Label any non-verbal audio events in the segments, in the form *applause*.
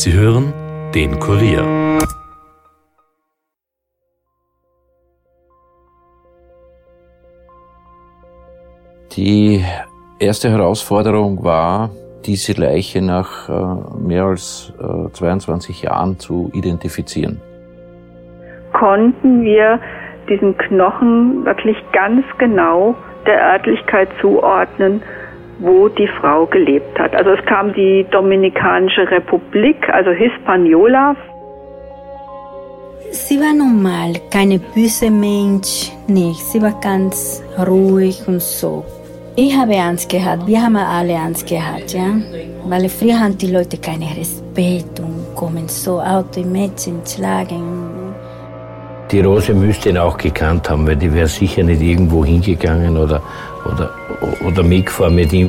Sie hören den Kurier. Die erste Herausforderung war, diese Leiche nach äh, mehr als äh, 22 Jahren zu identifizieren. Konnten wir diesen Knochen wirklich ganz genau der Örtlichkeit zuordnen, wo die Frau gelebt hat. Also es kam die Dominikanische Republik, also Hispaniola. Sie war normal, keine böse Mensch, nicht. Sie war ganz ruhig und so. Ich habe Angst gehabt, wir haben alle Angst gehabt, ja. Weil früher haben die Leute keinen Respekt und kommen so Auto Mädchen schlagen. Die Rose müsste ihn auch gekannt haben, weil die wäre sicher nicht irgendwo hingegangen oder, oder, oder mitgefahren mit ihm.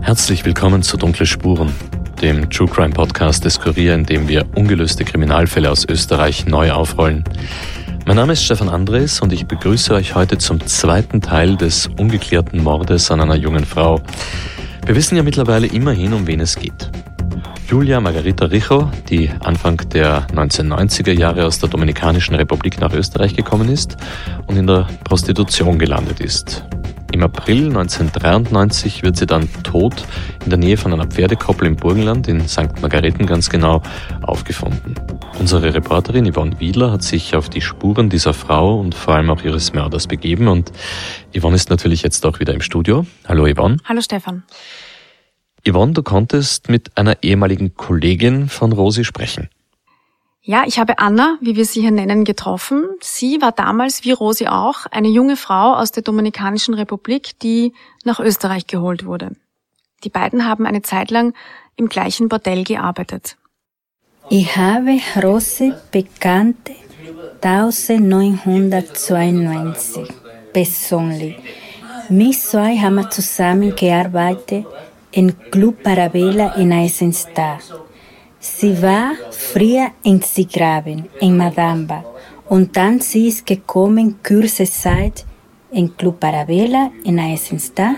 Herzlich willkommen zu Dunkle Spuren, dem True Crime Podcast des Kurier, in dem wir ungelöste Kriminalfälle aus Österreich neu aufrollen. Mein Name ist Stefan Andres und ich begrüße euch heute zum zweiten Teil des ungeklärten Mordes an einer jungen Frau. Wir wissen ja mittlerweile immerhin, um wen es geht. Julia Margarita Richo, die Anfang der 1990er Jahre aus der Dominikanischen Republik nach Österreich gekommen ist und in der Prostitution gelandet ist. Im April 1993 wird sie dann tot in der Nähe von einer Pferdekoppel im Burgenland, in St. Margareten ganz genau, aufgefunden. Unsere Reporterin Yvonne Wiedler hat sich auf die Spuren dieser Frau und vor allem auch ihres Mörders begeben und Yvonne ist natürlich jetzt auch wieder im Studio. Hallo Yvonne. Hallo Stefan. Yvonne, du konntest mit einer ehemaligen Kollegin von Rosi sprechen. Ja, ich habe Anna, wie wir sie hier nennen, getroffen. Sie war damals, wie Rosi auch, eine junge Frau aus der Dominikanischen Republik, die nach Österreich geholt wurde. Die beiden haben eine Zeit lang im gleichen Bordell gearbeitet. Ich habe Rosi bekannte 1992 persönlich. Wir zwei haben zusammen gearbeitet im Club Parabella in Eisenstadt. Sie war früher in Sigraben, in Madamba, und dann sie ist gekommen kurze Zeit in Club Parabella in Eisenstadt.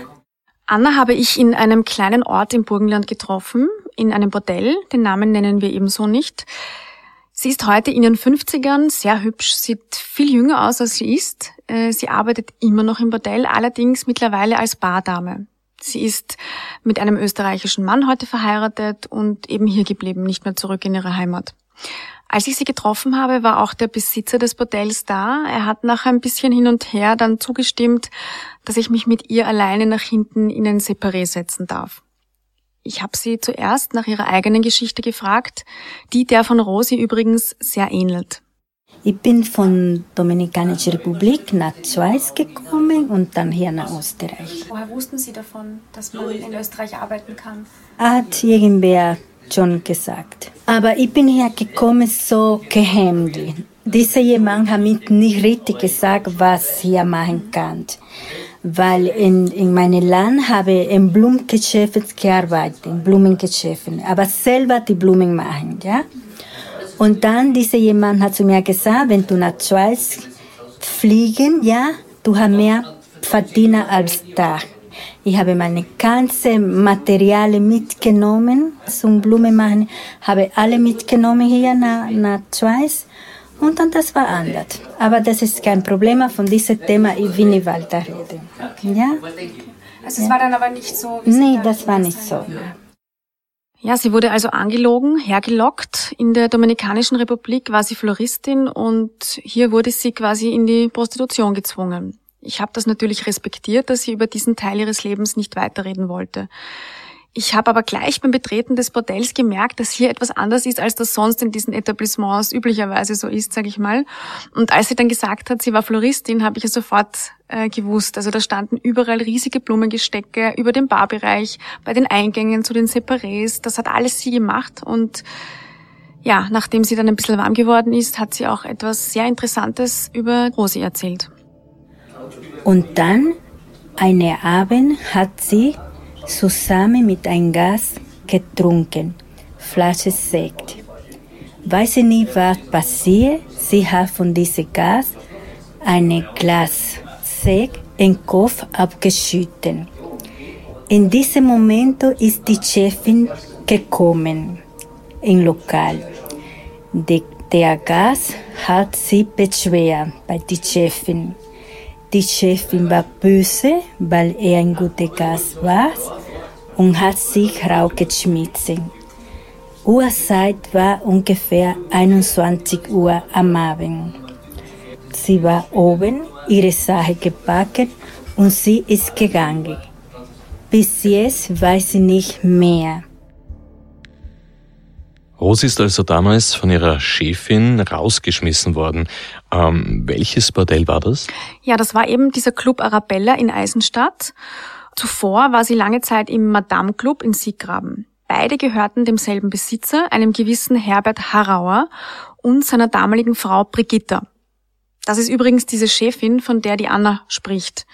Anna habe ich in einem kleinen Ort im Burgenland getroffen, in einem Bordell, den Namen nennen wir ebenso nicht. Sie ist heute in ihren 50ern, sehr hübsch, sieht viel jünger aus, als sie ist. Äh, sie arbeitet immer noch im Bordell, allerdings mittlerweile als Bardame. Sie ist mit einem österreichischen Mann heute verheiratet und eben hier geblieben, nicht mehr zurück in ihre Heimat. Als ich sie getroffen habe, war auch der Besitzer des Bordells da. Er hat nach ein bisschen hin und her dann zugestimmt, dass ich mich mit ihr alleine nach hinten in ein Separé setzen darf. Ich habe sie zuerst nach ihrer eigenen Geschichte gefragt, die der von Rosi übrigens sehr ähnelt. Ich bin von Dominikanischer Republik nach Schweiz gekommen und dann hier nach Österreich. Woher wussten Sie davon, dass man in Österreich arbeiten kann? Hat irgendwer schon gesagt. Aber ich bin hier gekommen so gehemmt. Dieser jemand hat mir nicht richtig gesagt, was ich hier machen kann. Weil in, in meinem Land habe ich in Blumengeschäften gearbeitet, in Blumengeschäften, aber selber die Blumen machen, ja. Und dann dieser jemand hat zu mir gesagt, wenn du nach Schweiz fliegen, ja, du hast mehr Verdiener als da. Ich habe meine ganzen Materialien mitgenommen zum Blumenmachen, habe alle mitgenommen hier nach, nach Schweiz. Und dann das war anders. Aber das ist kein Problem von diesem Thema, ich will nicht weiter reden. Ja? Also es war dann aber nicht so? Wie nee, das war nicht so. Ja, sie wurde also angelogen, hergelockt. In der Dominikanischen Republik war sie Floristin und hier wurde sie quasi in die Prostitution gezwungen. Ich habe das natürlich respektiert, dass sie über diesen Teil ihres Lebens nicht weiterreden wollte. Ich habe aber gleich beim Betreten des Bordells gemerkt, dass hier etwas anders ist, als das sonst in diesen Etablissements üblicherweise so ist, sage ich mal. Und als sie dann gesagt hat, sie war Floristin, habe ich es sofort äh, gewusst. Also da standen überall riesige Blumengestecke über dem Barbereich, bei den Eingängen zu den Separés. Das hat alles sie gemacht und ja, nachdem sie dann ein bisschen warm geworden ist, hat sie auch etwas sehr Interessantes über Rosi erzählt. Und dann, eine Abend, hat sie zusammen mit einem Gast getrunken. Flasche Sekt. Weiß sie nicht, was passiert. Sie hat von diesem Gas eine Glas Sekt im Kopf abgeschüttet. In diesem Moment ist die Chefin gekommen im Lokal. Der Gast hat sie beschwert bei der Chefin. Die Chefin war böse, weil er ein guter Gast war und hat sich rausgeschmissen. Uhrzeit war ungefähr 21 Uhr am Abend. Sie war oben, ihre Sache gepackt und sie ist gegangen. Bis jetzt weiß sie nicht mehr. Rosi ist also damals von ihrer Chefin rausgeschmissen worden. Ähm, welches Bordell war das? Ja, das war eben dieser Club Arabella in Eisenstadt. Zuvor war sie lange Zeit im Madame Club in Sieggraben. Beide gehörten demselben Besitzer, einem gewissen Herbert Harauer und seiner damaligen Frau Brigitta. Das ist übrigens diese Chefin, von der die Anna spricht.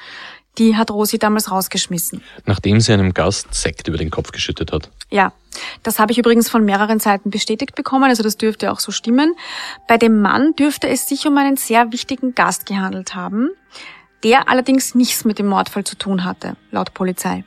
Die hat Rosi damals rausgeschmissen. Nachdem sie einem Gast Sekt über den Kopf geschüttet hat. Ja, das habe ich übrigens von mehreren Seiten bestätigt bekommen, also das dürfte auch so stimmen. Bei dem Mann dürfte es sich um einen sehr wichtigen Gast gehandelt haben, der allerdings nichts mit dem Mordfall zu tun hatte, laut Polizei.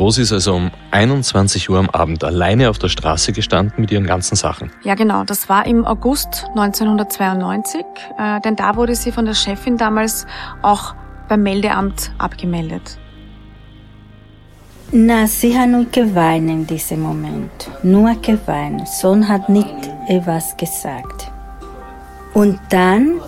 Rosi ist also um 21 Uhr am Abend alleine auf der Straße gestanden mit ihren ganzen Sachen. Ja, genau. Das war im August 1992, äh, denn da wurde sie von der Chefin damals auch beim Meldeamt abgemeldet. Na, sie hat nur geweint in diesem Moment. Nur geweint. Sohn hat nicht etwas gesagt. Und dann,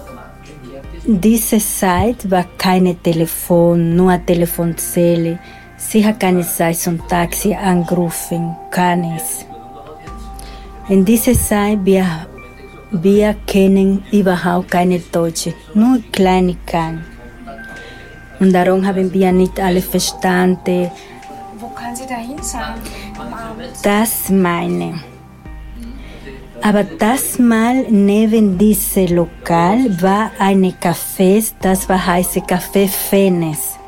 diese Zeit war keine Telefon, nur Telefonzelle. Sie hat keine Zeit zum Taxi angerufen, gar nichts. In dieser Zeit, wir, wir kennen überhaupt keine Deutsche, nur Kleinigkeiten. Und darum haben wir nicht alle verstanden. Wo kann sie dahin sein Das meine. Aber das Mal neben diesem Lokal war ein Café, das war heiße Café Fenes.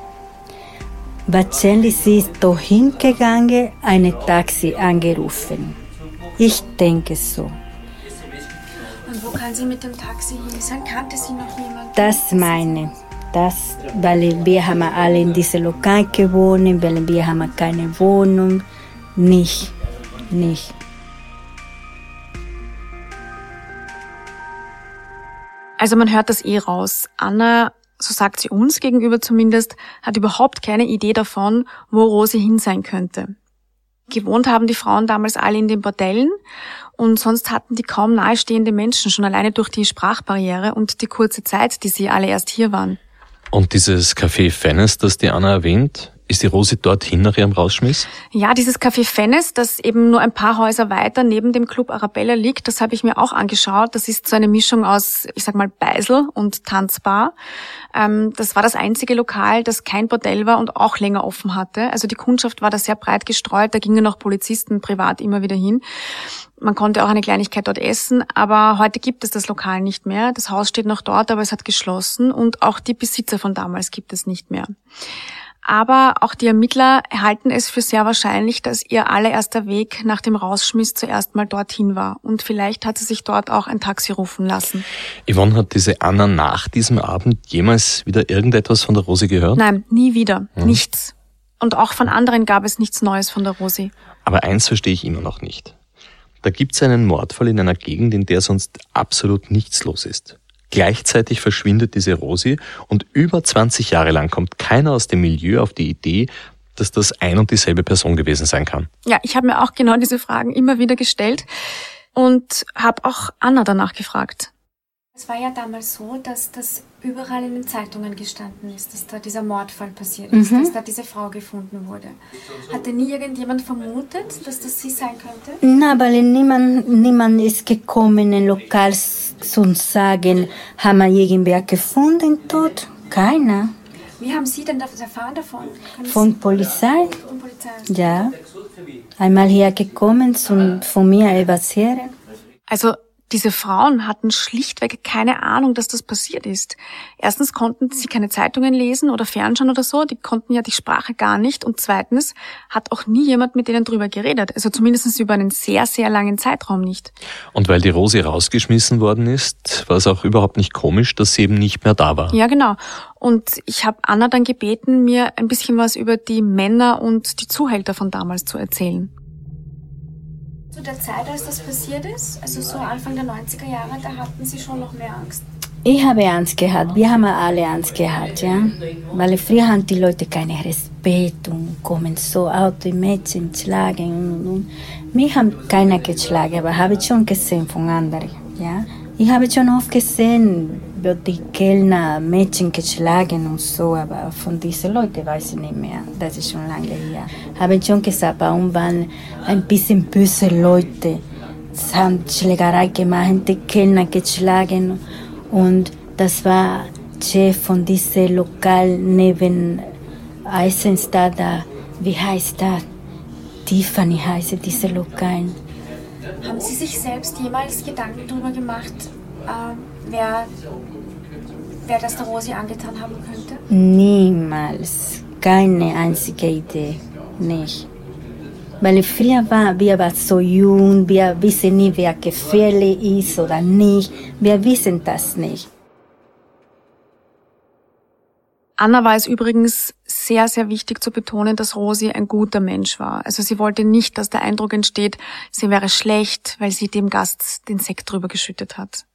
Wahrscheinlich sie ist dorthin gegangen, ein Taxi angerufen. Ich denke so. Und wo kann sie mit dem Taxi hin sein? Kannte sie noch niemand? Das meine. Das, weil wir haben alle in diesem Lokal gewohnt, weil wir haben keine Wohnung. Nicht, nicht. Also man hört das eh raus. Anna so sagt sie uns gegenüber zumindest, hat überhaupt keine Idee davon, wo Rosi hin sein könnte. Gewohnt haben die Frauen damals alle in den Bordellen und sonst hatten die kaum nahestehende Menschen, schon alleine durch die Sprachbarriere und die kurze Zeit, die sie alle erst hier waren. Und dieses Café Fennes, das die Anna erwähnt, ist die Rosi dorthin nach ihrem Rausschmiss? Ja, dieses Café Fennes, das eben nur ein paar Häuser weiter neben dem Club Arabella liegt, das habe ich mir auch angeschaut. Das ist so eine Mischung aus, ich sag mal, Beisel und Tanzbar. Ähm, das war das einzige Lokal, das kein Bordell war und auch länger offen hatte. Also die Kundschaft war da sehr breit gestreut, da gingen auch Polizisten privat immer wieder hin. Man konnte auch eine Kleinigkeit dort essen, aber heute gibt es das Lokal nicht mehr. Das Haus steht noch dort, aber es hat geschlossen und auch die Besitzer von damals gibt es nicht mehr. Aber auch die Ermittler halten es für sehr wahrscheinlich, dass ihr allererster Weg nach dem Rausschmiss zuerst mal dorthin war. Und vielleicht hat sie sich dort auch ein Taxi rufen lassen. Yvonne, hat diese Anna nach diesem Abend jemals wieder irgendetwas von der Rosi gehört? Nein, nie wieder. Mhm. Nichts. Und auch von anderen gab es nichts Neues von der Rosi. Aber eins verstehe ich immer noch nicht. Da gibt es einen Mordfall in einer Gegend, in der sonst absolut nichts los ist. Gleichzeitig verschwindet diese Rosi und über 20 Jahre lang kommt keiner aus dem Milieu auf die Idee, dass das ein und dieselbe Person gewesen sein kann. Ja, ich habe mir auch genau diese Fragen immer wieder gestellt und habe auch Anna danach gefragt. Es war ja damals so, dass das überall in den Zeitungen gestanden ist, dass da dieser Mordfall passiert ist, mhm. dass da diese Frau gefunden wurde. Hatte nie irgendjemand vermutet, dass das sie sein könnte? Na, weil niemand, niemand ist gekommen in Lokal zu sagen, haben wir irgendwer gefunden tot? Keiner. Wie haben Sie denn erfahren davon? Von Polizei. Von Polizei? Ja. Einmal hier gekommen, zum, von mir etwas hören. Also diese Frauen hatten schlichtweg keine Ahnung, dass das passiert ist. Erstens konnten sie keine Zeitungen lesen oder fernschauen oder so, die konnten ja die Sprache gar nicht. Und zweitens hat auch nie jemand mit denen drüber geredet. Also zumindest über einen sehr, sehr langen Zeitraum nicht. Und weil die Rosi rausgeschmissen worden ist, war es auch überhaupt nicht komisch, dass sie eben nicht mehr da war. Ja, genau. Und ich habe Anna dann gebeten, mir ein bisschen was über die Männer und die Zuhälter von damals zu erzählen. Zu der Zeit, als das passiert ist, also so Anfang der 90er Jahre, da hatten Sie schon noch mehr Angst. Ich habe Angst gehabt, wir haben alle Angst gehabt, ja. Weil früher haben die Leute keinen Respekt und kommen so die Mädchen schlagen und, und. Mich haben keiner geschlagen, aber habe ich schon gesehen von anderen, ja. Ich habe schon oft gesehen, wird die Kellner Mädchen geschlagen und so, aber von diesen Leuten weiß ich nicht mehr. Das ist schon lange her. Habe ich schon gesagt, warum waren ein bisschen böse Leute. Sie haben Schlägerei gemacht, die Kellner geschlagen und das war Chef von diesem Lokal neben Eisenstadt, wie heißt das? Tiffany heißt diese Lokal. Haben Sie sich selbst jemals Gedanken darüber gemacht, äh, wer, wer das der Rosi angetan haben könnte? Niemals. Keine einzige Idee. Nicht. Weil früher war, wir waren so jung, wir wissen nicht, wer gefährlich ist oder nicht. Wir wissen das nicht. Anna war es übrigens sehr, sehr wichtig zu betonen, dass Rosi ein guter Mensch war. Also sie wollte nicht, dass der Eindruck entsteht, sie wäre schlecht, weil sie dem Gast den Sekt drüber geschüttet hat.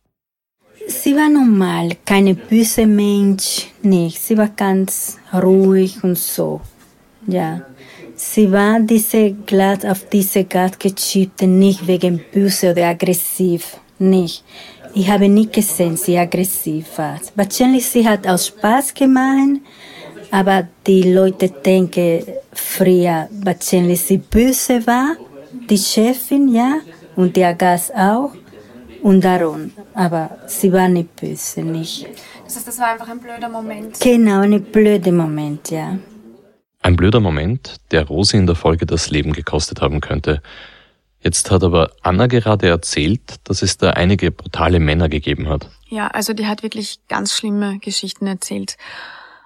Sie war normal, keine böse Mensch, nicht. Sie war ganz ruhig und so. Ja. Sie war diese glatt auf diese Gast geschüttet, nicht wegen böse oder aggressiv, nicht. Ich habe nie gesehen, sie aggressiv war. Wahrscheinlich sie hat aus Spaß gemacht, aber die Leute denken früher wahrscheinlich sie böse war, die Chefin, ja, und der Gast auch. Und darum, aber sie war nicht böse, nicht. Das heißt, das war einfach ein blöder Moment. Genau, ein blöder Moment, ja. Ein blöder Moment, der Rosi in der Folge das Leben gekostet haben könnte. Jetzt hat aber Anna gerade erzählt, dass es da einige brutale Männer gegeben hat. Ja, also die hat wirklich ganz schlimme Geschichten erzählt.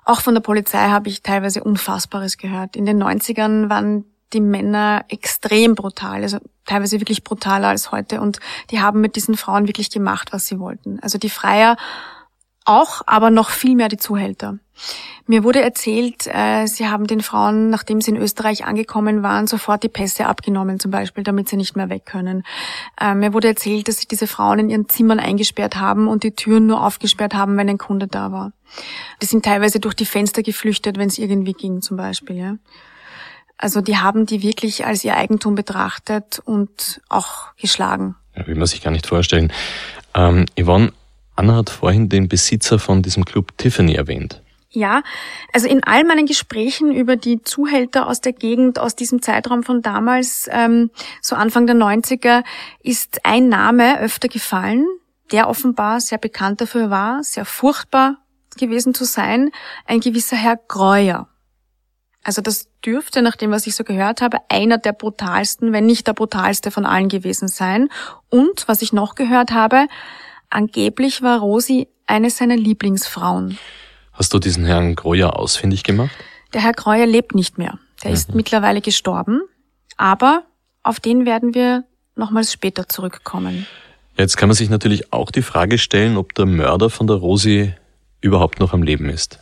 Auch von der Polizei habe ich teilweise Unfassbares gehört. In den 90ern waren die Männer extrem brutal, also teilweise wirklich brutaler als heute. Und die haben mit diesen Frauen wirklich gemacht, was sie wollten. Also die Freier auch, aber noch viel mehr die Zuhälter. Mir wurde erzählt, äh, sie haben den Frauen, nachdem sie in Österreich angekommen waren, sofort die Pässe abgenommen, zum Beispiel, damit sie nicht mehr weg können. Äh, mir wurde erzählt, dass sie diese Frauen in ihren Zimmern eingesperrt haben und die Türen nur aufgesperrt haben, wenn ein Kunde da war. Die sind teilweise durch die Fenster geflüchtet, wenn es irgendwie ging, zum Beispiel. Ja. Also die haben die wirklich als ihr Eigentum betrachtet und auch geschlagen. Ja, will man sich gar nicht vorstellen. Ähm, Yvonne, Anna hat vorhin den Besitzer von diesem Club Tiffany erwähnt. Ja, also in all meinen Gesprächen über die Zuhälter aus der Gegend, aus diesem Zeitraum von damals, ähm, so Anfang der 90er, ist ein Name öfter gefallen, der offenbar sehr bekannt dafür war, sehr furchtbar gewesen zu sein, ein gewisser Herr Greuer. Also das dürfte, nach dem, was ich so gehört habe, einer der brutalsten, wenn nicht der brutalste von allen gewesen sein. Und, was ich noch gehört habe, angeblich war Rosi eine seiner Lieblingsfrauen. Hast du diesen Herrn Greuer ausfindig gemacht? Der Herr Greuer lebt nicht mehr. Der mhm. ist mittlerweile gestorben. Aber auf den werden wir nochmals später zurückkommen. Jetzt kann man sich natürlich auch die Frage stellen, ob der Mörder von der Rosi überhaupt noch am Leben ist.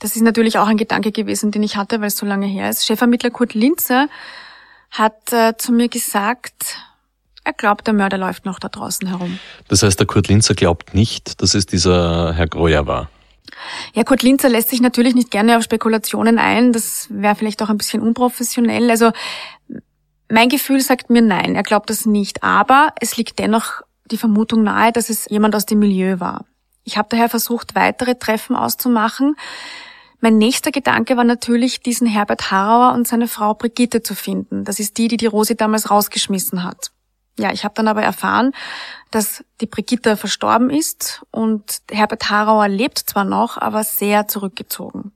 Das ist natürlich auch ein Gedanke gewesen, den ich hatte, weil es so lange her ist. Chefermittler Kurt Linzer hat äh, zu mir gesagt, er glaubt, der Mörder läuft noch da draußen herum. Das heißt, der Kurt Linzer glaubt nicht, dass es dieser Herr Greuer war. Ja, Kurt Linzer lässt sich natürlich nicht gerne auf Spekulationen ein. Das wäre vielleicht auch ein bisschen unprofessionell. Also mein Gefühl sagt mir nein, er glaubt das nicht. Aber es liegt dennoch die Vermutung nahe, dass es jemand aus dem Milieu war. Ich habe daher versucht, weitere Treffen auszumachen. Mein nächster Gedanke war natürlich, diesen Herbert Harauer und seine Frau Brigitte zu finden. Das ist die, die die Rosi damals rausgeschmissen hat. Ja, ich habe dann aber erfahren, dass die Brigitte verstorben ist und Herbert Harauer lebt zwar noch, aber sehr zurückgezogen.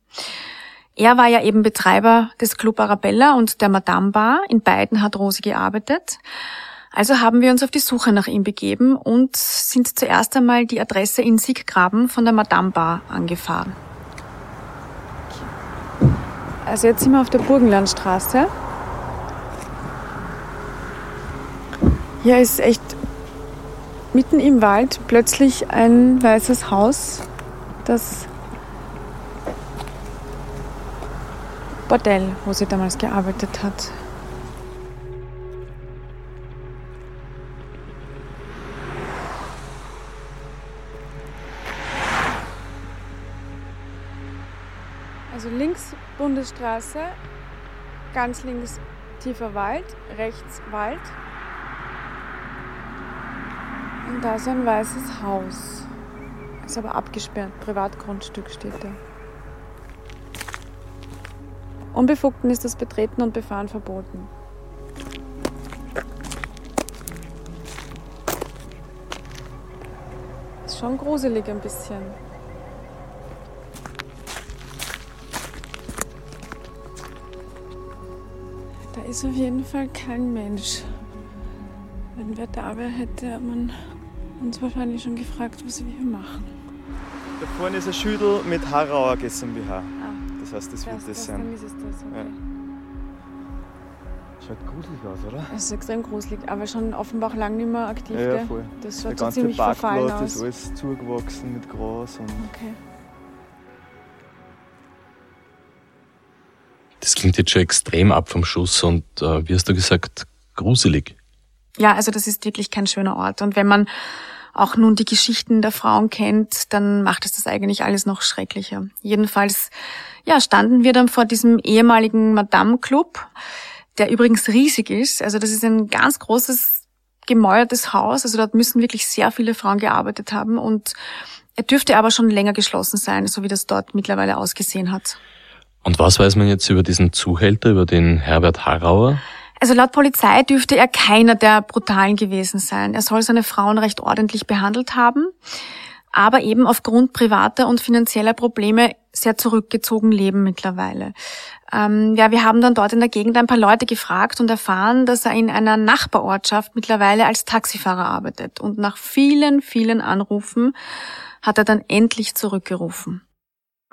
Er war ja eben Betreiber des Club Arabella und der Madame Bar. In beiden hat Rosi gearbeitet. Also haben wir uns auf die Suche nach ihm begeben und sind zuerst einmal die Adresse in Sieggraben von der Madame Bar angefahren. Also jetzt sind wir auf der Burgenlandstraße. Hier ist echt mitten im Wald plötzlich ein weißes Haus, das Bordell, wo sie damals gearbeitet hat. Also links Bundesstraße, ganz links tiefer Wald, rechts Wald. Und da ist ein weißes Haus. Ist aber abgesperrt, Privatgrundstück steht da. Unbefugten ist das Betreten und Befahren verboten. Ist schon gruselig ein bisschen. Ist auf jeden Fall kein Mensch. Wenn wer da wäre, hätte man uns wahrscheinlich schon gefragt, was wir hier machen. Da vorne ist ein Schüttel mit Harauer GmbH. Ah, Das heißt, das wird das, das das, dann sein. ist es das. Okay. Ja. Schaut gruselig aus, oder? Es ist extrem gruselig, aber schon offenbar auch lange nicht mehr aktiv. Ja, ja, voll. Das Der schaut so ganze ziemlich verfallen Parkplatz aus. ist alles zugewachsen mit Gras und Okay. Das klingt jetzt schon extrem ab vom Schuss und äh, wie hast du gesagt, gruselig. Ja, also das ist wirklich kein schöner Ort. Und wenn man auch nun die Geschichten der Frauen kennt, dann macht es das eigentlich alles noch schrecklicher. Jedenfalls, ja, standen wir dann vor diesem ehemaligen Madame Club, der übrigens riesig ist. Also das ist ein ganz großes, gemäuertes Haus. Also dort müssen wirklich sehr viele Frauen gearbeitet haben und er dürfte aber schon länger geschlossen sein, so wie das dort mittlerweile ausgesehen hat. Und was weiß man jetzt über diesen Zuhälter, über den Herbert Harauer? Also laut Polizei dürfte er keiner der Brutalen gewesen sein. Er soll seine Frauen recht ordentlich behandelt haben, aber eben aufgrund privater und finanzieller Probleme sehr zurückgezogen leben mittlerweile. Ähm, ja, wir haben dann dort in der Gegend ein paar Leute gefragt und erfahren, dass er in einer Nachbarortschaft mittlerweile als Taxifahrer arbeitet. Und nach vielen, vielen Anrufen hat er dann endlich zurückgerufen.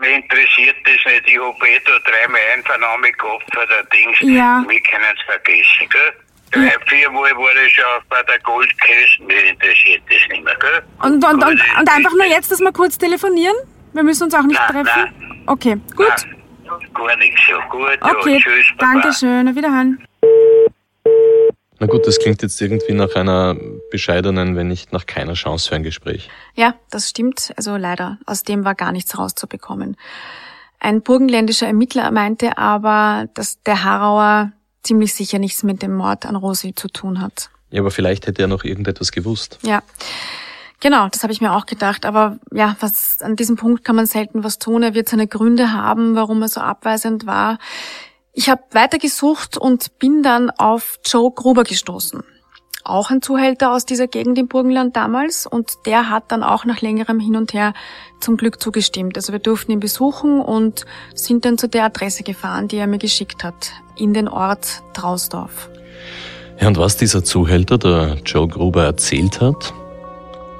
Mich interessiert das nicht. Ich habe eh da dreimal Einvernahme gehabt für der Dings. Ja. Wir können es vergessen, gell? Drei, viermal war ich schon bei der Goldkiste. Mich interessiert das nicht mehr, gell? Und, und, und, und einfach nur jetzt, dass wir kurz telefonieren? Wir müssen uns auch nicht Nein, treffen? nein. Okay, gut. Nein, gar nichts so. Gut, Okay, ja, tschüss, Baba. danke schön. Auf Wiederhören. Na gut, das klingt jetzt irgendwie nach einer bescheidenen, wenn nicht nach keiner Chance für ein Gespräch. Ja, das stimmt. Also leider, aus dem war gar nichts rauszubekommen. Ein burgenländischer Ermittler meinte aber, dass der Harauer ziemlich sicher nichts mit dem Mord an Rosi zu tun hat. Ja, aber vielleicht hätte er noch irgendetwas gewusst. Ja, genau, das habe ich mir auch gedacht. Aber ja, was an diesem Punkt kann man selten was tun. Er wird seine Gründe haben, warum er so abweisend war. Ich habe weitergesucht und bin dann auf Joe Gruber gestoßen. Auch ein Zuhälter aus dieser Gegend im Burgenland damals und der hat dann auch nach längerem Hin und Her zum Glück zugestimmt. Also wir durften ihn besuchen und sind dann zu der Adresse gefahren, die er mir geschickt hat, in den Ort Trausdorf. Ja, und was dieser Zuhälter, der Joe Gruber, erzählt hat,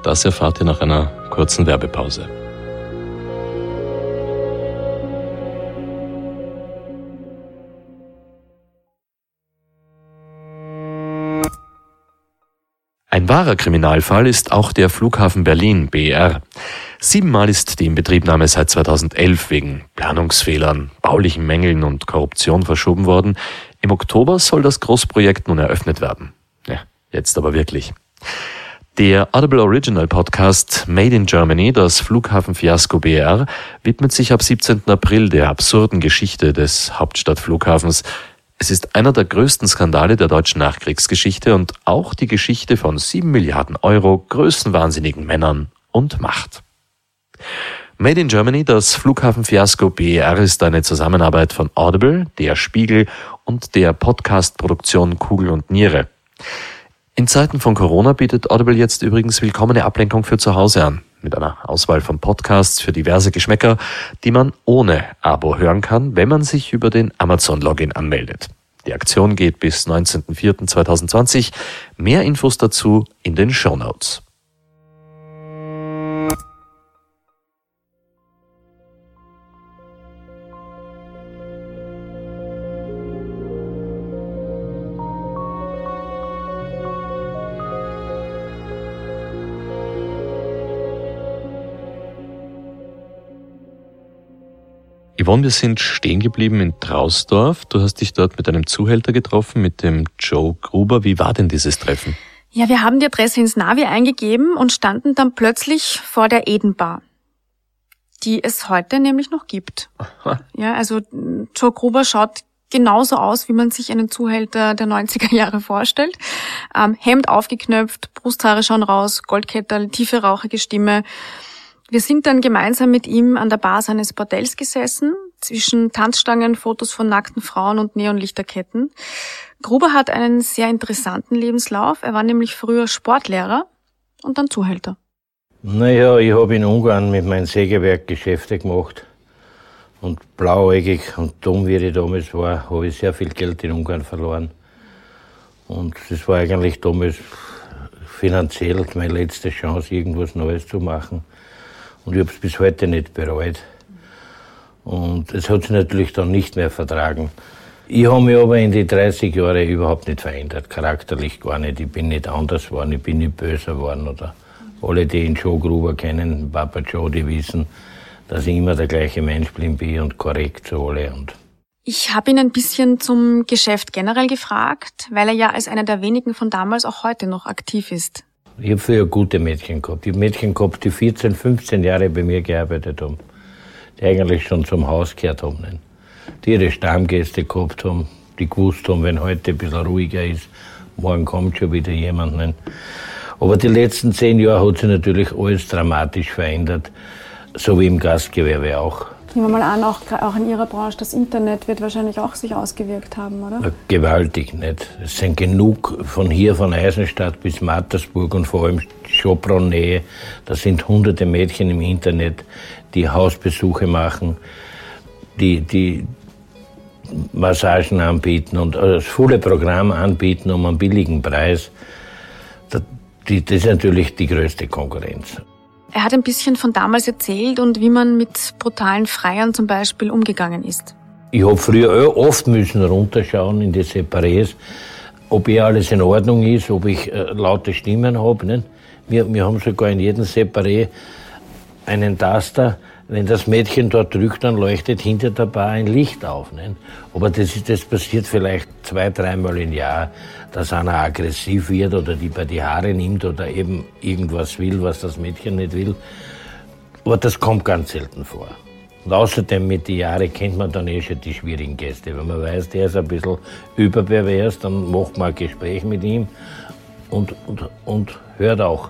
das erfahrt ihr nach einer kurzen Werbepause. Ein wahrer Kriminalfall ist auch der Flughafen Berlin BR. Siebenmal ist die Inbetriebnahme seit 2011 wegen Planungsfehlern, baulichen Mängeln und Korruption verschoben worden. Im Oktober soll das Großprojekt nun eröffnet werden. Ja, jetzt aber wirklich. Der Audible Original Podcast Made in Germany, das Flughafenfiasko BR, widmet sich ab 17. April der absurden Geschichte des Hauptstadtflughafens. Es ist einer der größten Skandale der deutschen Nachkriegsgeschichte und auch die Geschichte von sieben Milliarden Euro, größenwahnsinnigen Männern und Macht. Made in Germany, das Flughafenfiasko BER ist eine Zusammenarbeit von Audible, der Spiegel und der Podcast-Produktion Kugel und Niere. In Zeiten von Corona bietet Audible jetzt übrigens willkommene Ablenkung für zu Hause an, mit einer Auswahl von Podcasts für diverse Geschmäcker, die man ohne Abo hören kann, wenn man sich über den Amazon-Login anmeldet. Die Aktion geht bis 19.04.2020. Mehr Infos dazu in den Show Notes. Yvonne, wir sind stehen geblieben in Trausdorf. Du hast dich dort mit einem Zuhälter getroffen, mit dem Joe Gruber. Wie war denn dieses Treffen? Ja, wir haben die Adresse ins Navi eingegeben und standen dann plötzlich vor der Edenbar, die es heute nämlich noch gibt. Aha. Ja, also Joe Gruber schaut genauso aus, wie man sich einen Zuhälter der 90er Jahre vorstellt. Ähm, Hemd aufgeknöpft, Brusthaare schauen raus, Goldkettel, tiefe rauchige Stimme. Wir sind dann gemeinsam mit ihm an der Bar seines Bordells gesessen, zwischen Tanzstangen, Fotos von nackten Frauen und Neonlichterketten. Gruber hat einen sehr interessanten Lebenslauf. Er war nämlich früher Sportlehrer und dann Zuhälter. Naja, ich habe in Ungarn mit meinem Sägewerk Geschäfte gemacht. Und blauäugig und dumm, wie ich damals war, habe ich sehr viel Geld in Ungarn verloren. Und das war eigentlich damals finanziell meine letzte Chance, irgendwas Neues zu machen. Und ich habe es bis heute nicht bereut. Und es hat sich natürlich dann nicht mehr vertragen. Ich habe mich aber in die 30 Jahre überhaupt nicht verändert, charakterlich gar nicht. Ich bin nicht anders geworden, ich bin nicht böser geworden. Oder alle, die ihn Joe Gruber kennen, Papa Joe, die wissen, dass ich immer der gleiche Mensch bin und korrekt zu alle. Und ich habe ihn ein bisschen zum Geschäft generell gefragt, weil er ja als einer der wenigen von damals auch heute noch aktiv ist. Ich habe früher gute Mädchen gehabt. Ich habe Mädchen gehabt, die 14, 15 Jahre bei mir gearbeitet haben. Die eigentlich schon zum Haus gehört haben. Die ihre Stammgäste gehabt haben, die gewusst haben, wenn heute ein bisschen ruhiger ist, morgen kommt schon wieder jemand. Aber die letzten zehn Jahre hat sich natürlich alles dramatisch verändert, so wie im Gastgewerbe auch. Nehmen wir mal an, auch, auch in Ihrer Branche, das Internet wird wahrscheinlich auch sich ausgewirkt haben, oder? Gewaltig, nicht? Es sind genug von hier, von Eisenstadt bis Mattersburg und vor allem Schopron-Nähe. Da sind hunderte Mädchen im Internet, die Hausbesuche machen, die, die Massagen anbieten und das volle Programm anbieten um einen billigen Preis. Das ist natürlich die größte Konkurrenz. Er hat ein bisschen von damals erzählt und wie man mit brutalen Freiern zum Beispiel umgegangen ist. Ich habe früher oft müssen runterschauen in die Separés, ob eh alles in Ordnung ist, ob ich äh, laute Stimmen habe. Wir, wir haben sogar in jedem Separé einen Taster, wenn das Mädchen dort drückt, dann leuchtet hinter der Bar ein Licht auf. Nicht? Aber das, ist, das passiert vielleicht zwei, dreimal im Jahr, dass einer aggressiv wird oder die bei die Haare nimmt oder eben irgendwas will, was das Mädchen nicht will. Aber das kommt ganz selten vor. Und außerdem mit den Jahren kennt man dann eh schon die schwierigen Gäste. Wenn man weiß, der ist ein bisschen überpervers, dann macht man ein Gespräch mit ihm und, und, und hört auch,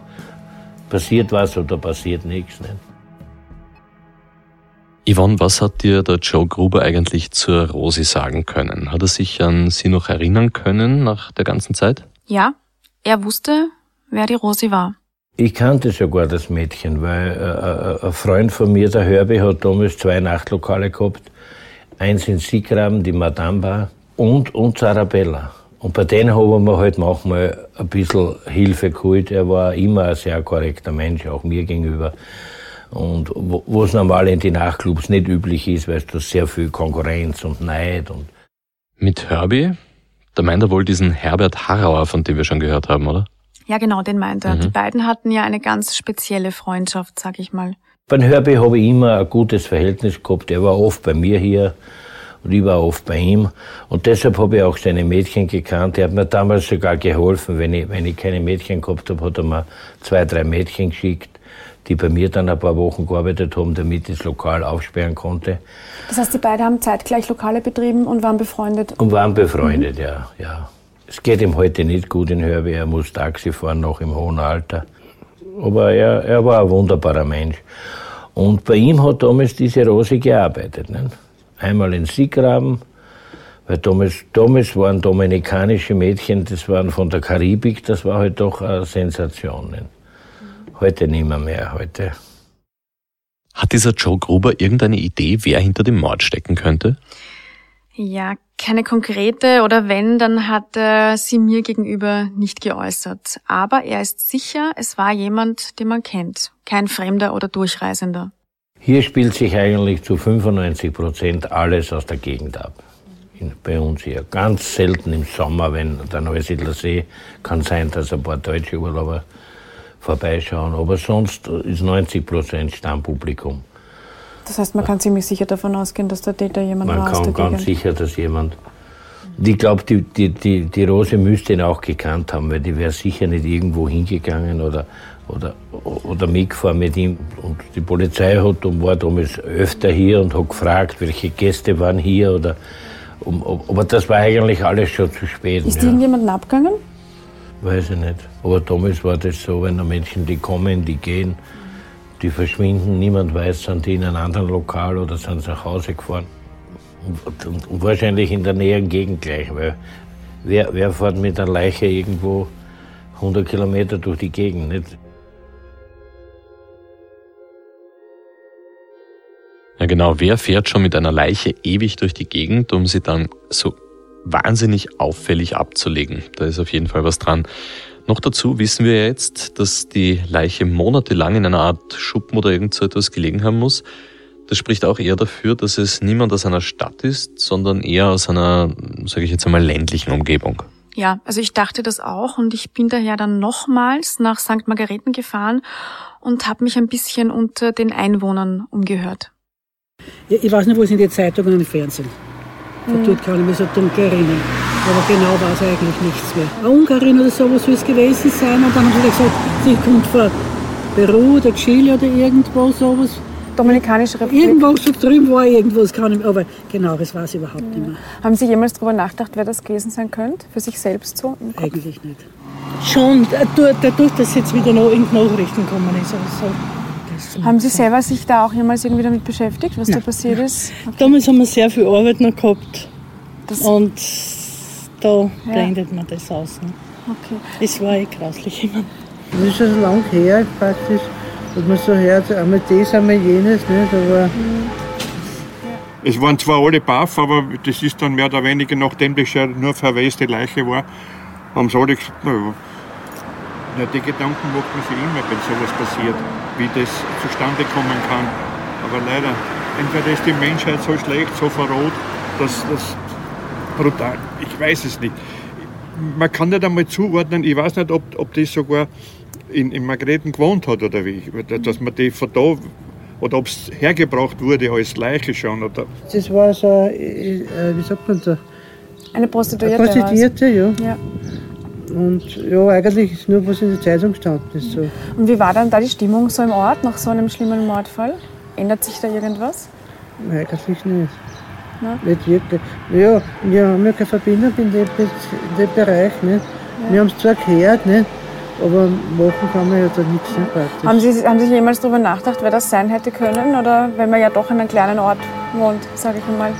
passiert was oder passiert nichts. Nicht? Yvonne, was hat dir der Joe Gruber eigentlich zur Rosi sagen können? Hat er sich an sie noch erinnern können nach der ganzen Zeit? Ja, er wusste, wer die Rosi war. Ich kannte sogar das Mädchen, weil äh, äh ein Freund von mir, der Herbie, hat damals zwei Nachtlokale gehabt. Eins in Siegraben, die Madame Bar, und, und Sarabella. Und bei denen haben wir halt manchmal ein bisschen Hilfe geholt. Er war immer ein sehr korrekter Mensch, auch mir gegenüber. Und wo es normal in die Nachtclubs nicht üblich ist, weil du sehr viel Konkurrenz und Neid und. Mit Herbie? Da meint er wohl diesen Herbert Harrauer, von dem wir schon gehört haben, oder? Ja, genau, den meint er. Mhm. Die beiden hatten ja eine ganz spezielle Freundschaft, sag ich mal. Beim Herbie habe ich immer ein gutes Verhältnis gehabt. Er war oft bei mir hier und ich war oft bei ihm. Und deshalb habe ich auch seine Mädchen gekannt. Er hat mir damals sogar geholfen. Wenn ich, wenn ich keine Mädchen gehabt habe, hat er mir zwei, drei Mädchen geschickt die bei mir dann ein paar Wochen gearbeitet haben, damit ich das Lokal aufsperren konnte. Das heißt, die beiden haben zeitgleich Lokale betrieben und waren befreundet? Und waren befreundet, mhm. ja, ja. Es geht ihm heute nicht gut in Hörwe, er muss Taxi fahren, noch im hohen Alter. Aber er, er war ein wunderbarer Mensch. Und bei ihm hat damals diese Rose gearbeitet. Nicht? Einmal in Siegraben, weil damals, damals waren dominikanische Mädchen, das waren von der Karibik, das war halt doch eine Sensation. Nicht? Heute nicht mehr, mehr heute. Hat dieser Joe Gruber irgendeine Idee, wer hinter dem Mord stecken könnte? Ja, keine konkrete oder wenn, dann hat er sie mir gegenüber nicht geäußert. Aber er ist sicher, es war jemand, den man kennt, kein Fremder oder Durchreisender. Hier spielt sich eigentlich zu 95 Prozent alles aus der Gegend ab. bei uns hier. Ganz selten im Sommer, wenn der Neusiedler See, kann sein, dass ein paar deutsche Urlauber vorbeischauen. Aber sonst ist 90 Prozent Stammpublikum. Das heißt, man kann ziemlich sicher davon ausgehen, dass der Täter jemand man war aus der Man kann ganz sicher, dass jemand. Ich glaube, die, die, die, die Rose müsste ihn auch gekannt haben, weil die wäre sicher nicht irgendwo hingegangen oder, oder, oder mitgefahren mit ihm. Und die Polizei hat um, war damals öfter hier und hat gefragt, welche Gäste waren hier oder. Um, aber das war eigentlich alles schon zu spät. Ist ja. irgendjemand abgegangen? Weiß ich nicht. Aber damals war das so, wenn da Menschen, die kommen, die gehen die verschwinden, niemand weiß, sind die in einem anderen Lokal oder sind sie nach Hause gefahren. Und, und, und wahrscheinlich in der näheren Gegend gleich, weil wer, wer fährt mit einer Leiche irgendwo 100 Kilometer durch die Gegend? Nicht? Ja genau, wer fährt schon mit einer Leiche ewig durch die Gegend, um sie dann so wahnsinnig auffällig abzulegen? Da ist auf jeden Fall was dran. Noch dazu wissen wir jetzt, dass die Leiche monatelang in einer Art Schuppen oder irgend so etwas gelegen haben muss. Das spricht auch eher dafür, dass es niemand aus einer Stadt ist, sondern eher aus einer, sage ich jetzt einmal, ländlichen Umgebung. Ja, also ich dachte das auch und ich bin daher dann nochmals nach St. Margareten gefahren und habe mich ein bisschen unter den Einwohnern umgehört. Ja, ich weiß nicht, wo sind die Zeitungen und im Fernsehen. Von mhm. dort kann ich mich so dunkel erinnern. Aber genau war es eigentlich nichts mehr. Ungarn oder sowas soll es gewesen sein. Und dann haben sie gesagt, sie kommt von Peru oder Chile oder irgendwo sowas. Dominikanische Republik. Irgendwo so drüben war irgendwas, kann ich, aber genau, das weiß ich überhaupt ja. nicht mehr. Haben Sie jemals darüber nachgedacht, wer das gewesen sein könnte? Für sich selbst so? Eigentlich nicht. Schon, dadurch, dass jetzt wieder noch in Nachrichten kommen ist. Also so. Haben Sie selber sich da auch jemals irgendwie damit beschäftigt, was ja. da passiert ist? Okay. Damals haben wir sehr viel Arbeit noch gehabt. Das und da ja. blendet man das aus. Ne? Okay. Das war eh grauslich immer. Das ist schon lang her praktisch, dass man so hört, einmal das, einmal jenes. Nicht? Aber mhm. Es waren zwar alle baff, aber das ist dann mehr oder weniger, nachdem das schon nur verwaiste Leiche war, haben sie alle gesagt, na, ja, die Gedanken macht man sich immer, wenn sowas passiert, wie das zustande kommen kann. Aber leider, entweder ist die Menschheit so schlecht, so verrot, dass das brutal. Ich weiß es nicht. Man kann nicht einmal zuordnen, ich weiß nicht, ob, ob das sogar in, in Margrethen gewohnt hat oder wie, dass man die von da oder ob es hergebracht wurde als Leiche schon. Oder. Das war so, äh, äh wie sagt man da? Eine Prostituierte. Eine Prostituierte, ja. ja. Und ja, eigentlich ist nur was in der Zeitung gestanden ist. So. Und wie war dann da die Stimmung so im Ort nach so einem schlimmen Mordfall? Ändert sich da irgendwas? Eigentlich nicht. Nein? Nicht wirklich. Ja, wir haben ja keine Verbindung in dem, in dem Bereich. Nicht? Ja. Wir haben es zwar gehört, nicht? aber machen kann man ja da nichts nicht praktisch. Haben Sie, haben Sie jemals darüber nachgedacht, wer das sein hätte können? Oder wenn man ja doch in einem kleinen Ort wohnt, sage ich einmal,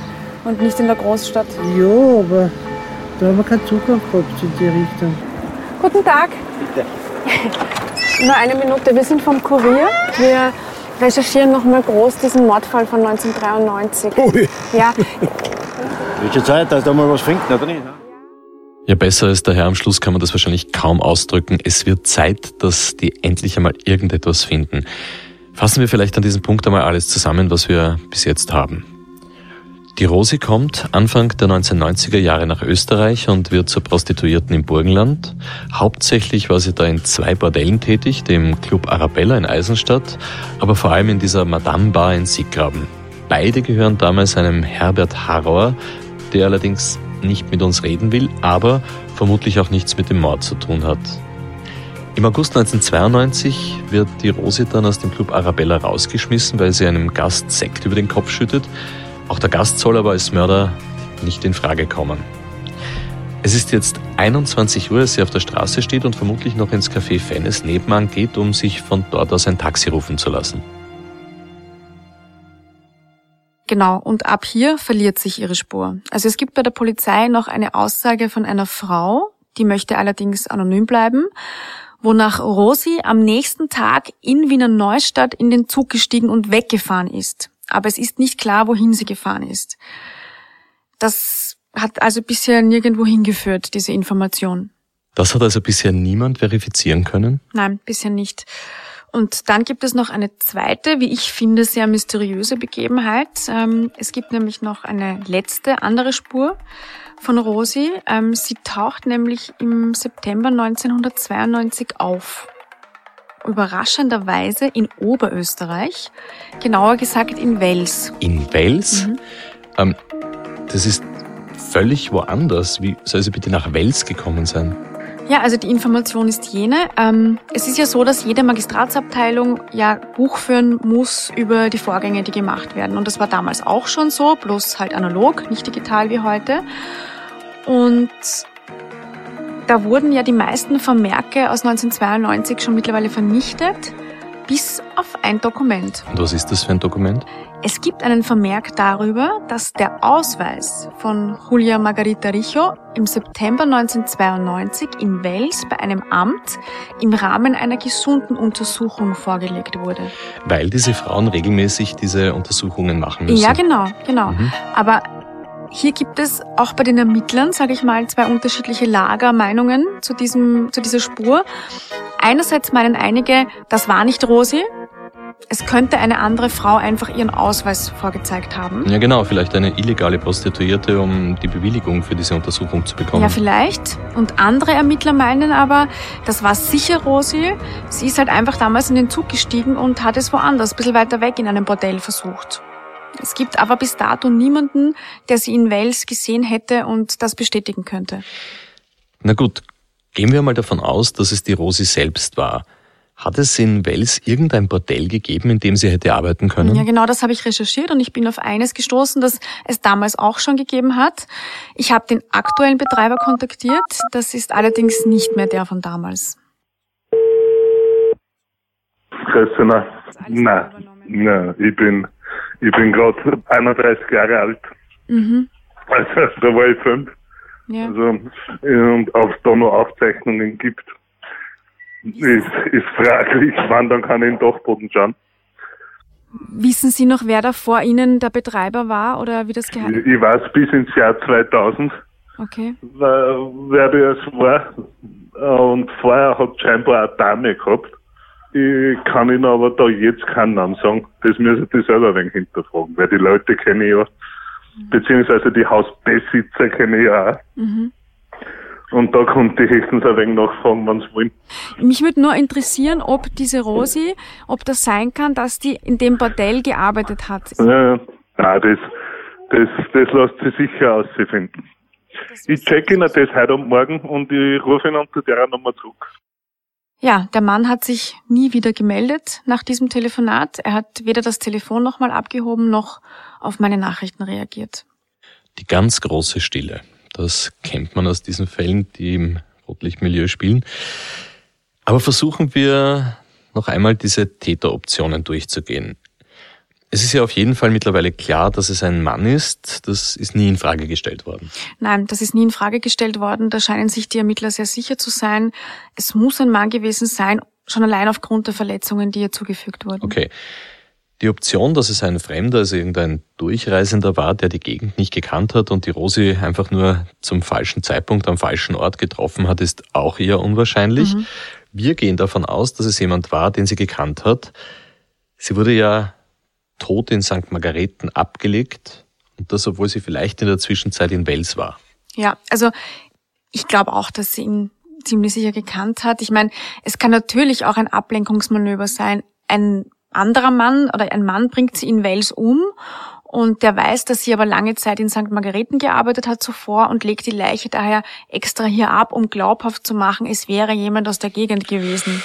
und nicht in der Großstadt? Ja, aber da haben wir keinen Zugang gehabt in die Richtung. Guten Tag. Bitte. *laughs* Nur eine Minute. Wir sind vom Kurier. Wir recherchieren noch mal groß diesen Mordfall von 1993. Ui. Ja. *laughs* Wird schon Zeit, dass da mal was finden, oder nicht? Ja, besser als der Herr am Schluss kann man das wahrscheinlich kaum ausdrücken. Es wird Zeit, dass die endlich einmal irgendetwas finden. Fassen wir vielleicht an diesem Punkt einmal alles zusammen, was wir bis jetzt haben. Die Rosi kommt Anfang der 1990er Jahre nach Österreich und wird zur Prostituierten im Burgenland. Hauptsächlich war sie da in zwei Bordellen tätig, dem Club Arabella in Eisenstadt, aber vor allem in dieser Madame Bar in Sieggraben. Beide gehören damals einem Herbert Harrauer, der allerdings nicht mit uns reden will, aber vermutlich auch nichts mit dem Mord zu tun hat. Im August 1992 wird die Rosi dann aus dem Club Arabella rausgeschmissen, weil sie einem Gast Sekt über den Kopf schüttet. Auch der Gast soll aber als Mörder nicht in Frage kommen. Es ist jetzt 21 Uhr, als sie auf der Straße steht und vermutlich noch ins Café Fennes nebenan geht, um sich von dort aus ein Taxi rufen zu lassen. Genau, und ab hier verliert sich ihre Spur. Also es gibt bei der Polizei noch eine Aussage von einer Frau, die möchte allerdings anonym bleiben, wonach Rosi am nächsten Tag in Wiener Neustadt in den Zug gestiegen und weggefahren ist aber es ist nicht klar, wohin sie gefahren ist. Das Hat also bisher nirgendwo hingeführt, diese Information. Das hat also bisher niemand verifizieren können? Nein, bisher nicht. Und dann gibt es noch eine zweite, wie ich finde, sehr mysteriöse Begebenheit. Ähm, es gibt nämlich noch eine letzte, andere Spur von Rosi. Ähm, sie taucht nämlich im September 1992 auf. Überraschenderweise in Oberösterreich, genauer gesagt in Wels. In Wels? Mhm. Ähm, das ist völlig woanders. Wie soll sie bitte nach Wels gekommen sein? Ja, also die Information ist jene. Ähm, es ist ja so, dass jede Magistratsabteilung ja Buch führen muss über die Vorgänge, die gemacht werden. Und das war damals auch schon so, bloß halt analog, nicht digital wie heute. Und da wurden ja die meisten Vermerke aus 1992 schon mittlerweile vernichtet, bis auf ein Dokument. Und was ist das für ein Dokument? Es gibt einen Vermerk darüber, dass der Ausweis von Julia Margarita Richo im September 1992 in Wels bei einem Amt im Rahmen einer gesunden Untersuchung vorgelegt wurde. Weil diese Frauen regelmäßig diese Untersuchungen machen müssen. Ja, genau, genau. Mhm. Aber hier gibt es auch bei den Ermittlern, sage ich mal, zwei unterschiedliche Lagermeinungen zu diesem, zu dieser Spur. Einerseits meinen einige, das war nicht Rosi, es könnte eine andere Frau einfach ihren Ausweis vorgezeigt haben. Ja, genau, vielleicht eine illegale Prostituierte, um die Bewilligung für diese Untersuchung zu bekommen. Ja, vielleicht. Und andere Ermittler meinen aber, das war sicher Rosi. Sie ist halt einfach damals in den Zug gestiegen und hat es woanders, ein bisschen weiter weg in einem Bordell versucht. Es gibt aber bis dato niemanden, der sie in Wales gesehen hätte und das bestätigen könnte. Na gut, gehen wir mal davon aus, dass es die Rosi selbst war. Hat es in Wels irgendein Bordell gegeben, in dem sie hätte arbeiten können? Ja, genau, das habe ich recherchiert und ich bin auf eines gestoßen, das es damals auch schon gegeben hat. Ich habe den aktuellen Betreiber kontaktiert, das ist allerdings nicht mehr der von damals. Grüße, nein, nein, ich bin, ich bin gerade 31 Jahre alt. Mhm. Also, da war ich fünf. Ja. Also, und ob es da noch Aufzeichnungen gibt ist, ist fraglich, wann dann kann ich in den Dachboden schauen. Wissen Sie noch, wer da vor Ihnen der Betreiber war oder wie das geheim Ich, ich weiß bis ins Jahr 2000, okay. wer das war. Und vorher hat scheinbar eine Dame gehabt. Ich kann Ihnen aber da jetzt keinen Namen sagen. Das müssen Sie selber ein wenig hinterfragen, weil die Leute kenne ich ja. Mhm. Beziehungsweise die Hausbesitzer kenne ich ja auch. Mhm. Und da konnte ich höchstens ein wenig nachfragen, wenn sie wollen. Mich würde nur interessieren, ob diese Rosi, ob das sein kann, dass die in dem Bordell gearbeitet hat. Ja, nein, das, das, das lässt sich sicher ausfinden. Ich check Ihnen das heute und morgen und ich rufe ihn unter der Nummer zurück. Ja, der Mann hat sich nie wieder gemeldet nach diesem Telefonat. Er hat weder das Telefon nochmal abgehoben noch auf meine Nachrichten reagiert. Die ganz große Stille. Das kennt man aus diesen Fällen, die im Rotlichtmilieu spielen. Aber versuchen wir noch einmal diese Täteroptionen durchzugehen. Es ist ja auf jeden Fall mittlerweile klar, dass es ein Mann ist. Das ist nie in Frage gestellt worden. Nein, das ist nie in Frage gestellt worden. Da scheinen sich die Ermittler sehr sicher zu sein. Es muss ein Mann gewesen sein, schon allein aufgrund der Verletzungen, die ihr zugefügt wurden. Okay. Die Option, dass es ein Fremder, also irgendein Durchreisender war, der die Gegend nicht gekannt hat und die Rosi einfach nur zum falschen Zeitpunkt am falschen Ort getroffen hat, ist auch eher unwahrscheinlich. Mhm. Wir gehen davon aus, dass es jemand war, den sie gekannt hat. Sie wurde ja tot in St. Margareten abgelegt und das, obwohl sie vielleicht in der Zwischenzeit in Wels war. Ja, also ich glaube auch, dass sie ihn ziemlich sicher gekannt hat. Ich meine, es kann natürlich auch ein Ablenkungsmanöver sein. Ein anderer Mann oder ein Mann bringt sie in Wales um und der weiß, dass sie aber lange Zeit in St. Margareten gearbeitet hat zuvor und legt die Leiche daher extra hier ab, um glaubhaft zu machen, es wäre jemand aus der Gegend gewesen.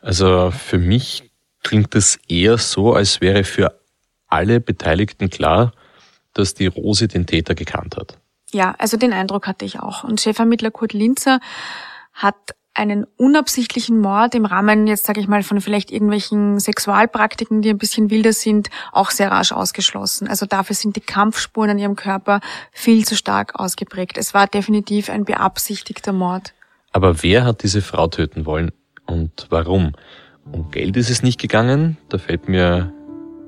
Also für mich klingt es eher so, als wäre für alle Beteiligten klar, dass die Rose den Täter gekannt hat. Ja, also den Eindruck hatte ich auch. Und Chefermittler Kurt Linzer hat einen unabsichtlichen Mord im Rahmen jetzt sage ich mal von vielleicht irgendwelchen Sexualpraktiken, die ein bisschen wilder sind, auch sehr rasch ausgeschlossen. Also dafür sind die Kampfspuren an ihrem Körper viel zu stark ausgeprägt. Es war definitiv ein beabsichtigter Mord. Aber wer hat diese Frau töten wollen und warum? Um Geld ist es nicht gegangen. Da fällt mir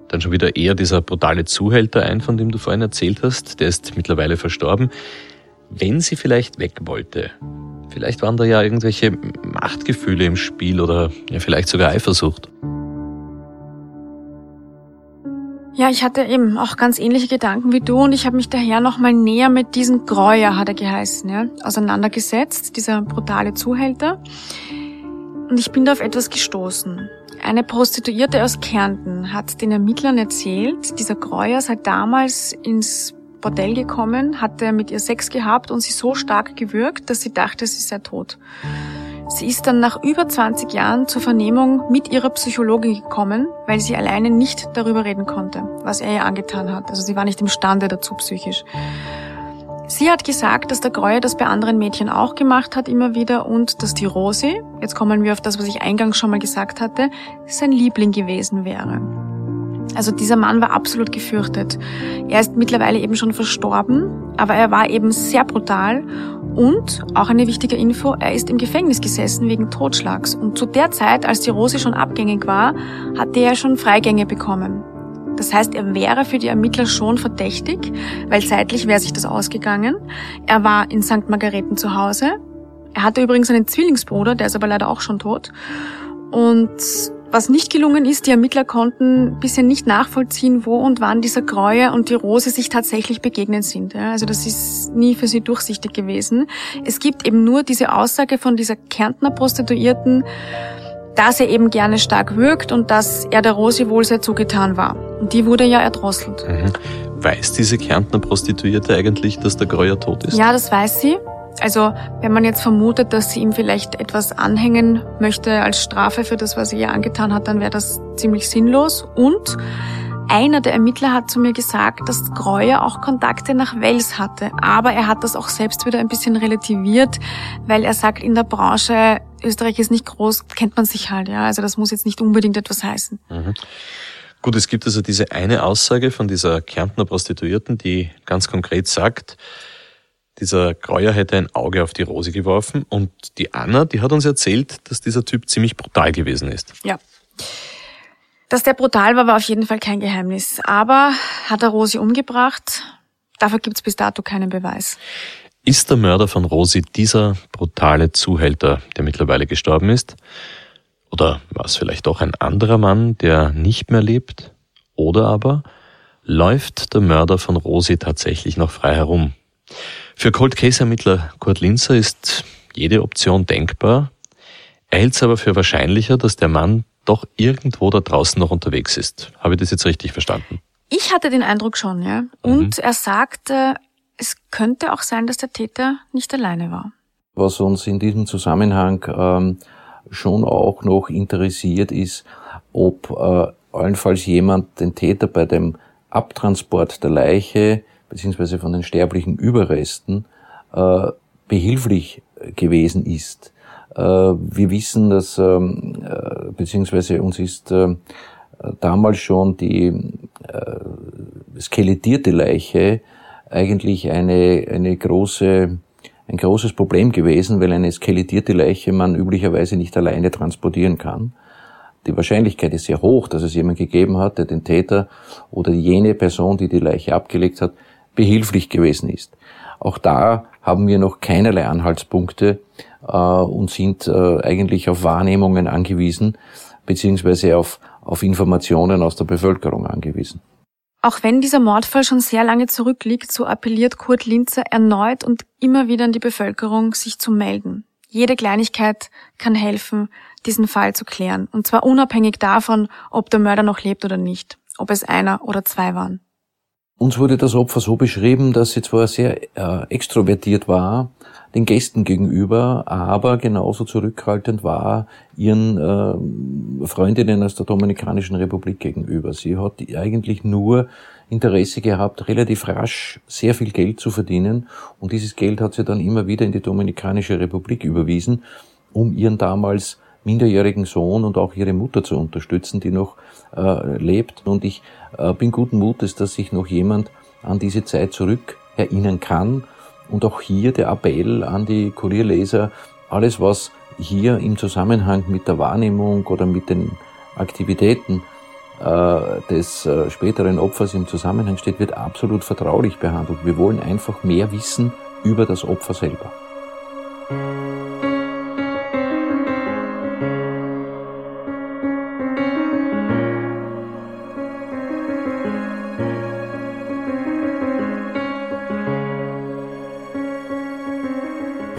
dann schon wieder eher dieser brutale Zuhälter ein, von dem du vorhin erzählt hast. Der ist mittlerweile verstorben. wenn sie vielleicht weg wollte. Vielleicht waren da ja irgendwelche Machtgefühle im Spiel oder ja, vielleicht sogar Eifersucht. Ja, ich hatte eben auch ganz ähnliche Gedanken wie du und ich habe mich daher nochmal näher mit diesem Greuer, hat er geheißen, ja, auseinandergesetzt, dieser brutale Zuhälter. Und ich bin da auf etwas gestoßen. Eine Prostituierte aus Kärnten hat den Ermittlern erzählt, dieser Greuer sei damals ins Bordell gekommen, hatte mit ihr Sex gehabt und sie so stark gewürgt, dass sie dachte, sie sei tot. Sie ist dann nach über 20 Jahren zur Vernehmung mit ihrer Psychologin gekommen, weil sie alleine nicht darüber reden konnte, was er ihr angetan hat. Also sie war nicht imstande dazu psychisch. Sie hat gesagt, dass der Greuer das bei anderen Mädchen auch gemacht hat immer wieder und dass die Rosi, jetzt kommen wir auf das, was ich eingangs schon mal gesagt hatte, sein Liebling gewesen wäre. Also dieser Mann war absolut gefürchtet. Er ist mittlerweile eben schon verstorben, aber er war eben sehr brutal und, auch eine wichtige Info, er ist im Gefängnis gesessen wegen Totschlags. Und zu der Zeit, als die Rose schon abgängig war, hatte er schon Freigänge bekommen. Das heißt, er wäre für die Ermittler schon verdächtig, weil zeitlich wäre sich das ausgegangen. Er war in St. Margareten zu Hause. Er hatte übrigens einen Zwillingsbruder, der ist aber leider auch schon tot. Und was nicht gelungen ist, die Ermittler konnten bisher nicht nachvollziehen, wo und wann dieser Gräuer und die Rose sich tatsächlich begegnet sind. Also das ist nie für sie durchsichtig gewesen. Es gibt eben nur diese Aussage von dieser Kärntner Prostituierten, dass er eben gerne stark wirkt und dass er der Rose wohl sehr zugetan war. Und die wurde ja erdrosselt. Mhm. Weiß diese Kärntner Prostituierte eigentlich, dass der Gräuer tot ist? Ja, das weiß sie. Also wenn man jetzt vermutet, dass sie ihm vielleicht etwas anhängen möchte als Strafe für das, was er ihr angetan hat, dann wäre das ziemlich sinnlos. Und einer der Ermittler hat zu mir gesagt, dass Greuer auch Kontakte nach Wels hatte. Aber er hat das auch selbst wieder ein bisschen relativiert, weil er sagt, in der Branche, Österreich ist nicht groß, kennt man sich halt, ja. Also das muss jetzt nicht unbedingt etwas heißen. Mhm. Gut, es gibt also diese eine Aussage von dieser Kärntner Prostituierten, die ganz konkret sagt, dieser Greuer hätte ein Auge auf die Rose geworfen und die Anna, die hat uns erzählt, dass dieser Typ ziemlich brutal gewesen ist. Ja. Dass der brutal war, war auf jeden Fall kein Geheimnis. Aber hat er Rosi umgebracht? Dafür gibt's bis dato keinen Beweis. Ist der Mörder von Rosi dieser brutale Zuhälter, der mittlerweile gestorben ist? Oder war es vielleicht doch ein anderer Mann, der nicht mehr lebt? Oder aber läuft der Mörder von Rosi tatsächlich noch frei herum? Für Cold Case Ermittler Kurt Linzer ist jede Option denkbar. Er hält es aber für wahrscheinlicher, dass der Mann doch irgendwo da draußen noch unterwegs ist. Habe ich das jetzt richtig verstanden? Ich hatte den Eindruck schon, ja. Und mhm. er sagte, es könnte auch sein, dass der Täter nicht alleine war. Was uns in diesem Zusammenhang ähm, schon auch noch interessiert ist, ob äh, allenfalls jemand den Täter bei dem Abtransport der Leiche beziehungsweise von den sterblichen Überresten äh, behilflich gewesen ist. Äh, wir wissen, dass ähm, äh, beziehungsweise uns ist äh, damals schon die skelettierte Leiche eigentlich eine, eine große, ein großes Problem gewesen, weil eine skelettierte Leiche man üblicherweise nicht alleine transportieren kann. Die Wahrscheinlichkeit ist sehr hoch, dass es jemand gegeben hat, der den Täter oder jene Person, die die Leiche abgelegt hat, behilflich gewesen ist. Auch da haben wir noch keinerlei Anhaltspunkte äh, und sind äh, eigentlich auf Wahrnehmungen angewiesen, beziehungsweise auf, auf Informationen aus der Bevölkerung angewiesen. Auch wenn dieser Mordfall schon sehr lange zurückliegt, so appelliert Kurt Linzer erneut und immer wieder an die Bevölkerung, sich zu melden. Jede Kleinigkeit kann helfen, diesen Fall zu klären. Und zwar unabhängig davon, ob der Mörder noch lebt oder nicht, ob es einer oder zwei waren. Uns wurde das Opfer so beschrieben, dass sie zwar sehr äh, extrovertiert war den Gästen gegenüber, aber genauso zurückhaltend war ihren äh, Freundinnen aus der Dominikanischen Republik gegenüber. Sie hat eigentlich nur Interesse gehabt, relativ rasch sehr viel Geld zu verdienen und dieses Geld hat sie dann immer wieder in die Dominikanische Republik überwiesen, um ihren damals minderjährigen Sohn und auch ihre Mutter zu unterstützen, die noch äh, lebt. Und ich äh, bin guten Mutes, dass sich noch jemand an diese Zeit zurück erinnern kann. Und auch hier der Appell an die Kurierleser, alles was hier im Zusammenhang mit der Wahrnehmung oder mit den Aktivitäten äh, des äh, späteren Opfers im Zusammenhang steht, wird absolut vertraulich behandelt. Wir wollen einfach mehr wissen über das Opfer selber.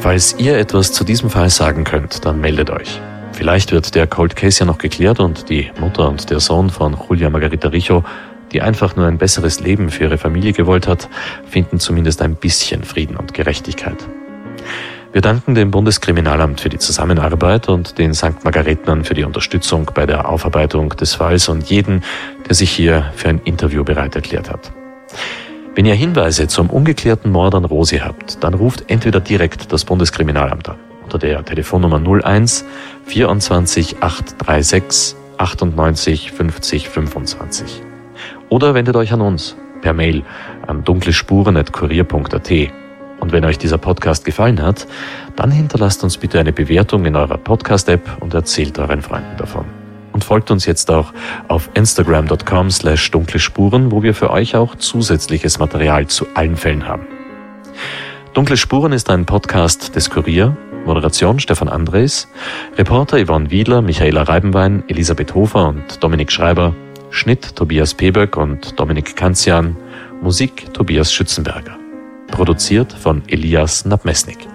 Falls ihr etwas zu diesem Fall sagen könnt, dann meldet euch. Vielleicht wird der Cold Case ja noch geklärt und die Mutter und der Sohn von Julia Margarita Richo, die einfach nur ein besseres Leben für ihre Familie gewollt hat, finden zumindest ein bisschen Frieden und Gerechtigkeit. Wir danken dem Bundeskriminalamt für die Zusammenarbeit und den St. Margaretnern für die Unterstützung bei der Aufarbeitung des Falls und jeden, der sich hier für ein Interview bereit erklärt hat. Wenn ihr Hinweise zum ungeklärten Mord an Rosi habt, dann ruft entweder direkt das Bundeskriminalamt an unter der Telefonnummer 01 24 836 98 50 25. Oder wendet euch an uns per Mail an dunklespuren.kurier.at. Und wenn euch dieser Podcast gefallen hat, dann hinterlasst uns bitte eine Bewertung in eurer Podcast-App und erzählt euren Freunden davon und folgt uns jetzt auch auf instagram.com slash dunkle Spuren, wo wir für euch auch zusätzliches Material zu allen Fällen haben. Dunkle Spuren ist ein Podcast des Kurier, Moderation Stefan Andres, Reporter Yvonne Wiedler, Michaela Reibenwein, Elisabeth Hofer und Dominik Schreiber, Schnitt Tobias Peböck und Dominik Kanzian, Musik Tobias Schützenberger. Produziert von Elias Nabmesnik.